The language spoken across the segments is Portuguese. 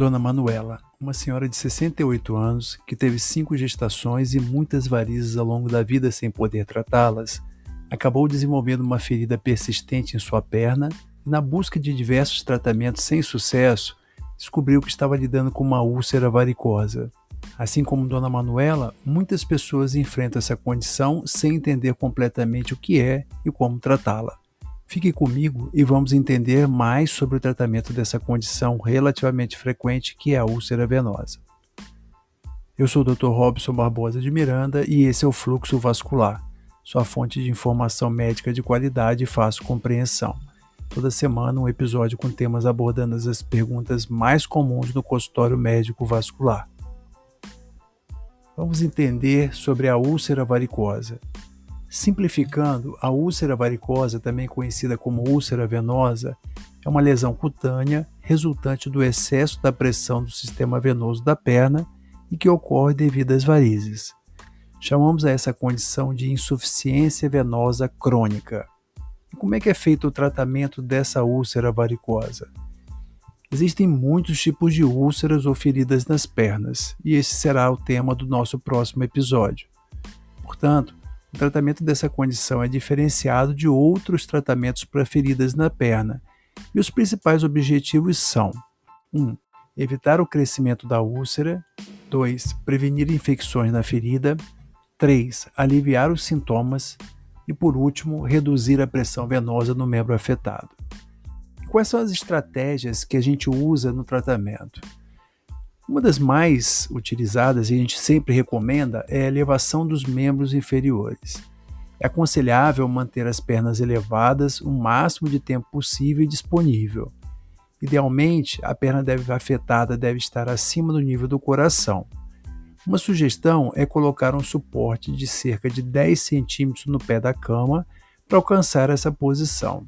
Dona Manuela, uma senhora de 68 anos que teve cinco gestações e muitas varizes ao longo da vida sem poder tratá-las, acabou desenvolvendo uma ferida persistente em sua perna e, na busca de diversos tratamentos sem sucesso, descobriu que estava lidando com uma úlcera varicosa. Assim como Dona Manuela, muitas pessoas enfrentam essa condição sem entender completamente o que é e como tratá-la. Fique comigo e vamos entender mais sobre o tratamento dessa condição relativamente frequente que é a úlcera venosa. Eu sou o Dr. Robson Barbosa de Miranda e esse é o Fluxo Vascular, sua fonte de informação médica de qualidade e fácil compreensão. Toda semana um episódio com temas abordando as perguntas mais comuns no consultório médico vascular. Vamos entender sobre a úlcera varicosa. Simplificando, a úlcera varicosa, também conhecida como úlcera venosa, é uma lesão cutânea resultante do excesso da pressão do sistema venoso da perna e que ocorre devido às varizes. Chamamos a essa condição de insuficiência venosa crônica. E como é que é feito o tratamento dessa úlcera varicosa? Existem muitos tipos de úlceras ou feridas nas pernas, e esse será o tema do nosso próximo episódio. Portanto, o tratamento dessa condição é diferenciado de outros tratamentos para feridas na perna, e os principais objetivos são: 1. Um, evitar o crescimento da úlcera, 2. prevenir infecções na ferida, 3. aliviar os sintomas e, por último, reduzir a pressão venosa no membro afetado. Quais são as estratégias que a gente usa no tratamento? Uma das mais utilizadas e a gente sempre recomenda é a elevação dos membros inferiores. É aconselhável manter as pernas elevadas o máximo de tempo possível e disponível. Idealmente, a perna deve, afetada deve estar acima do nível do coração. Uma sugestão é colocar um suporte de cerca de 10 centímetros no pé da cama para alcançar essa posição.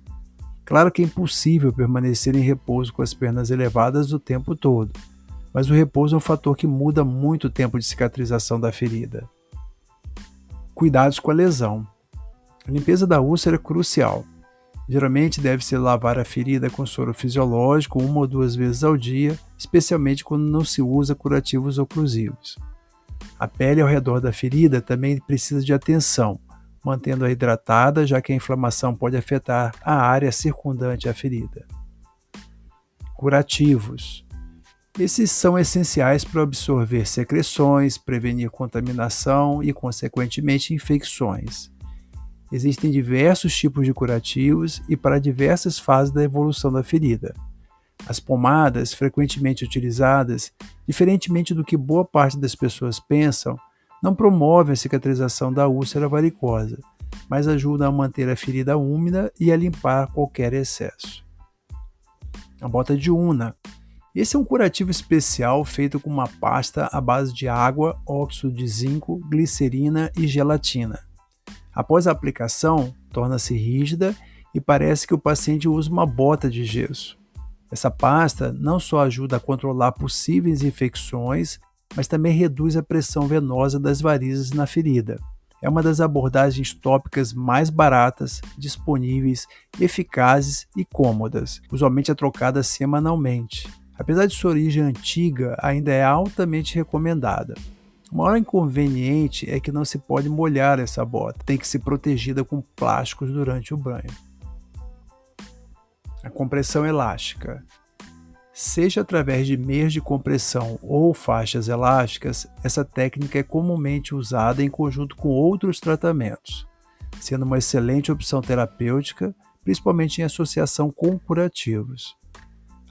Claro que é impossível permanecer em repouso com as pernas elevadas o tempo todo mas o repouso é um fator que muda muito o tempo de cicatrização da ferida. Cuidados com a lesão. A limpeza da úlcera é crucial. Geralmente deve-se lavar a ferida com soro fisiológico uma ou duas vezes ao dia, especialmente quando não se usa curativos oclusivos. A pele ao redor da ferida também precisa de atenção, mantendo-a hidratada, já que a inflamação pode afetar a área circundante à ferida. Curativos. Esses são essenciais para absorver secreções, prevenir contaminação e, consequentemente, infecções. Existem diversos tipos de curativos e para diversas fases da evolução da ferida. As pomadas, frequentemente utilizadas, diferentemente do que boa parte das pessoas pensam, não promovem a cicatrização da úlcera varicosa, mas ajudam a manter a ferida úmida e a limpar qualquer excesso. A bota de una esse é um curativo especial feito com uma pasta à base de água, óxido de zinco, glicerina e gelatina. Após a aplicação, torna-se rígida e parece que o paciente usa uma bota de gesso. Essa pasta não só ajuda a controlar possíveis infecções, mas também reduz a pressão venosa das varizes na ferida. É uma das abordagens tópicas mais baratas, disponíveis, eficazes e cômodas. Usualmente é trocada semanalmente. Apesar de sua origem antiga, ainda é altamente recomendada. O maior inconveniente é que não se pode molhar essa bota, tem que ser protegida com plásticos durante o banho. A compressão elástica. Seja através de meias de compressão ou faixas elásticas, essa técnica é comumente usada em conjunto com outros tratamentos, sendo uma excelente opção terapêutica, principalmente em associação com curativos.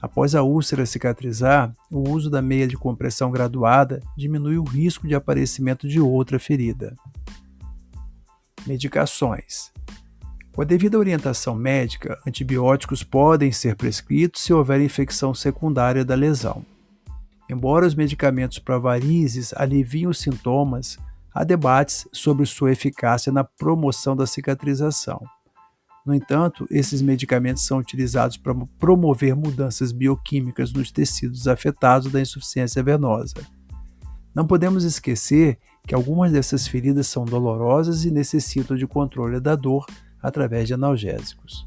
Após a úlcera cicatrizar, o uso da meia de compressão graduada diminui o risco de aparecimento de outra ferida. Medicações. Com a devida orientação médica, antibióticos podem ser prescritos se houver infecção secundária da lesão. Embora os medicamentos para varizes aliviem os sintomas, há debates sobre sua eficácia na promoção da cicatrização. No entanto, esses medicamentos são utilizados para promover mudanças bioquímicas nos tecidos afetados da insuficiência venosa. Não podemos esquecer que algumas dessas feridas são dolorosas e necessitam de controle da dor através de analgésicos.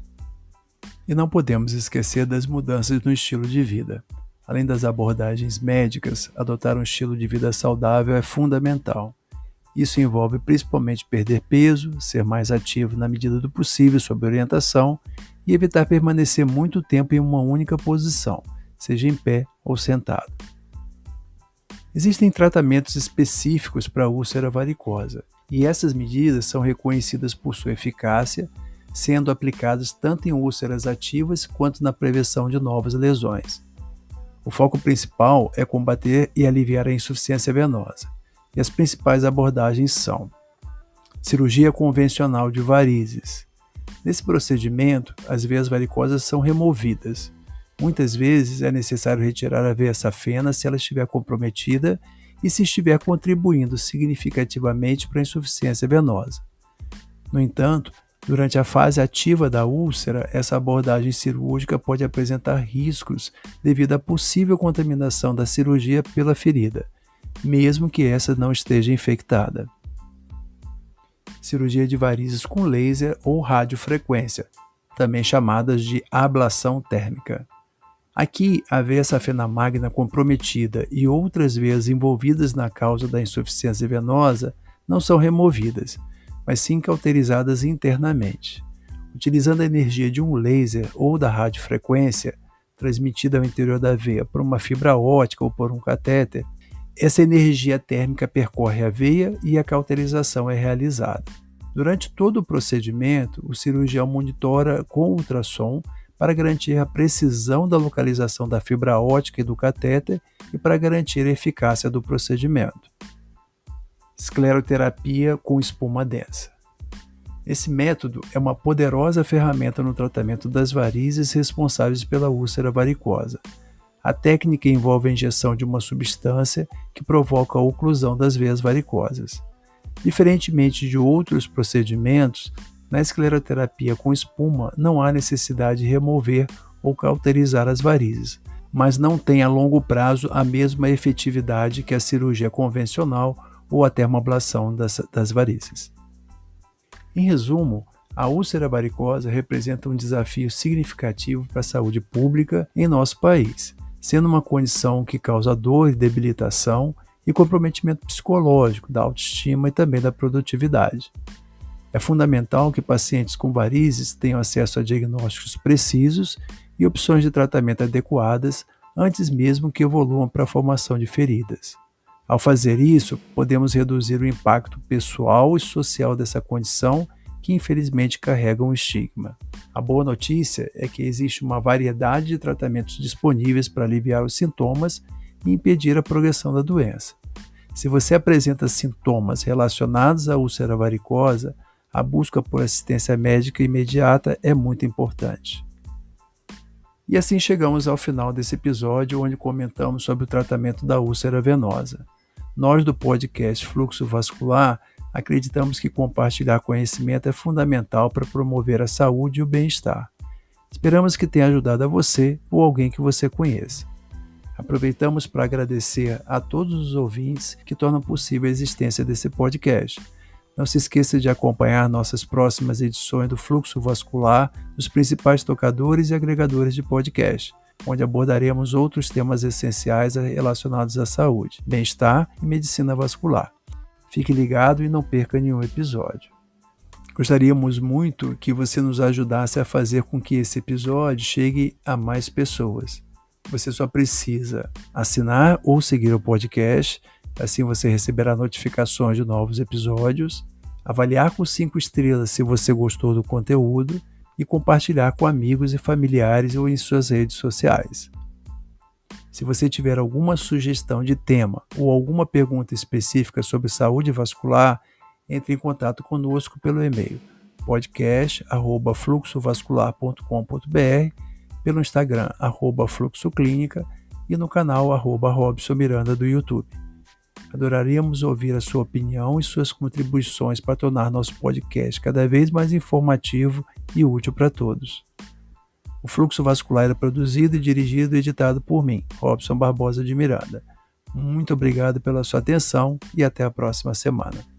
E não podemos esquecer das mudanças no estilo de vida. Além das abordagens médicas, adotar um estilo de vida saudável é fundamental. Isso envolve principalmente perder peso, ser mais ativo na medida do possível sob orientação e evitar permanecer muito tempo em uma única posição, seja em pé ou sentado. Existem tratamentos específicos para a úlcera varicosa, e essas medidas são reconhecidas por sua eficácia, sendo aplicadas tanto em úlceras ativas quanto na prevenção de novas lesões. O foco principal é combater e aliviar a insuficiência venosa, e as principais abordagens são: cirurgia convencional de varizes. Nesse procedimento, as veias varicosas são removidas. Muitas vezes é necessário retirar a veia safena se ela estiver comprometida e se estiver contribuindo significativamente para a insuficiência venosa. No entanto, Durante a fase ativa da úlcera, essa abordagem cirúrgica pode apresentar riscos devido à possível contaminação da cirurgia pela ferida, mesmo que essa não esteja infectada. Cirurgia de varizes com laser ou radiofrequência, também chamadas de ablação térmica. Aqui, a veia safena magna comprometida e outras veias envolvidas na causa da insuficiência venosa não são removidas mas sim cauterizadas internamente. Utilizando a energia de um laser ou da radiofrequência, transmitida ao interior da veia por uma fibra ótica ou por um catéter, essa energia térmica percorre a veia e a cauterização é realizada. Durante todo o procedimento, o cirurgião monitora com ultrassom para garantir a precisão da localização da fibra ótica e do catéter e para garantir a eficácia do procedimento escleroterapia com espuma densa. Esse método é uma poderosa ferramenta no tratamento das varizes responsáveis pela úlcera varicosa. A técnica envolve a injeção de uma substância que provoca a oclusão das veias varicosas. Diferentemente de outros procedimentos, na escleroterapia com espuma não há necessidade de remover ou cauterizar as varizes, mas não tem a longo prazo a mesma efetividade que a cirurgia convencional ou a termoablação das, das varizes. Em resumo, a úlcera varicosa representa um desafio significativo para a saúde pública em nosso país, sendo uma condição que causa dor e debilitação e comprometimento psicológico, da autoestima e também da produtividade. É fundamental que pacientes com varizes tenham acesso a diagnósticos precisos e opções de tratamento adequadas antes mesmo que evoluam para a formação de feridas. Ao fazer isso, podemos reduzir o impacto pessoal e social dessa condição que infelizmente carrega um estigma. A boa notícia é que existe uma variedade de tratamentos disponíveis para aliviar os sintomas e impedir a progressão da doença. Se você apresenta sintomas relacionados à úlcera varicosa, a busca por assistência médica imediata é muito importante. E assim chegamos ao final desse episódio, onde comentamos sobre o tratamento da úlcera venosa. Nós do podcast Fluxo Vascular acreditamos que compartilhar conhecimento é fundamental para promover a saúde e o bem-estar. Esperamos que tenha ajudado a você ou alguém que você conheça. Aproveitamos para agradecer a todos os ouvintes que tornam possível a existência desse podcast. Não se esqueça de acompanhar nossas próximas edições do Fluxo Vascular nos principais tocadores e agregadores de podcast onde abordaremos outros temas essenciais relacionados à saúde, bem-estar e medicina vascular. Fique ligado e não perca nenhum episódio. Gostaríamos muito que você nos ajudasse a fazer com que esse episódio chegue a mais pessoas. Você só precisa assinar ou seguir o podcast, assim você receberá notificações de novos episódios, avaliar com cinco estrelas se você gostou do conteúdo e compartilhar com amigos e familiares ou em suas redes sociais. Se você tiver alguma sugestão de tema ou alguma pergunta específica sobre saúde vascular, entre em contato conosco pelo e-mail podcast@fluxovascular.com.br, pelo Instagram arroba fluxoclínica e no canal arroba Robson Miranda do YouTube. Adoraríamos ouvir a sua opinião e suas contribuições para tornar nosso podcast cada vez mais informativo e útil para todos. O Fluxo Vascular é produzido, dirigido e editado por mim, Robson Barbosa de Miranda. Muito obrigado pela sua atenção e até a próxima semana.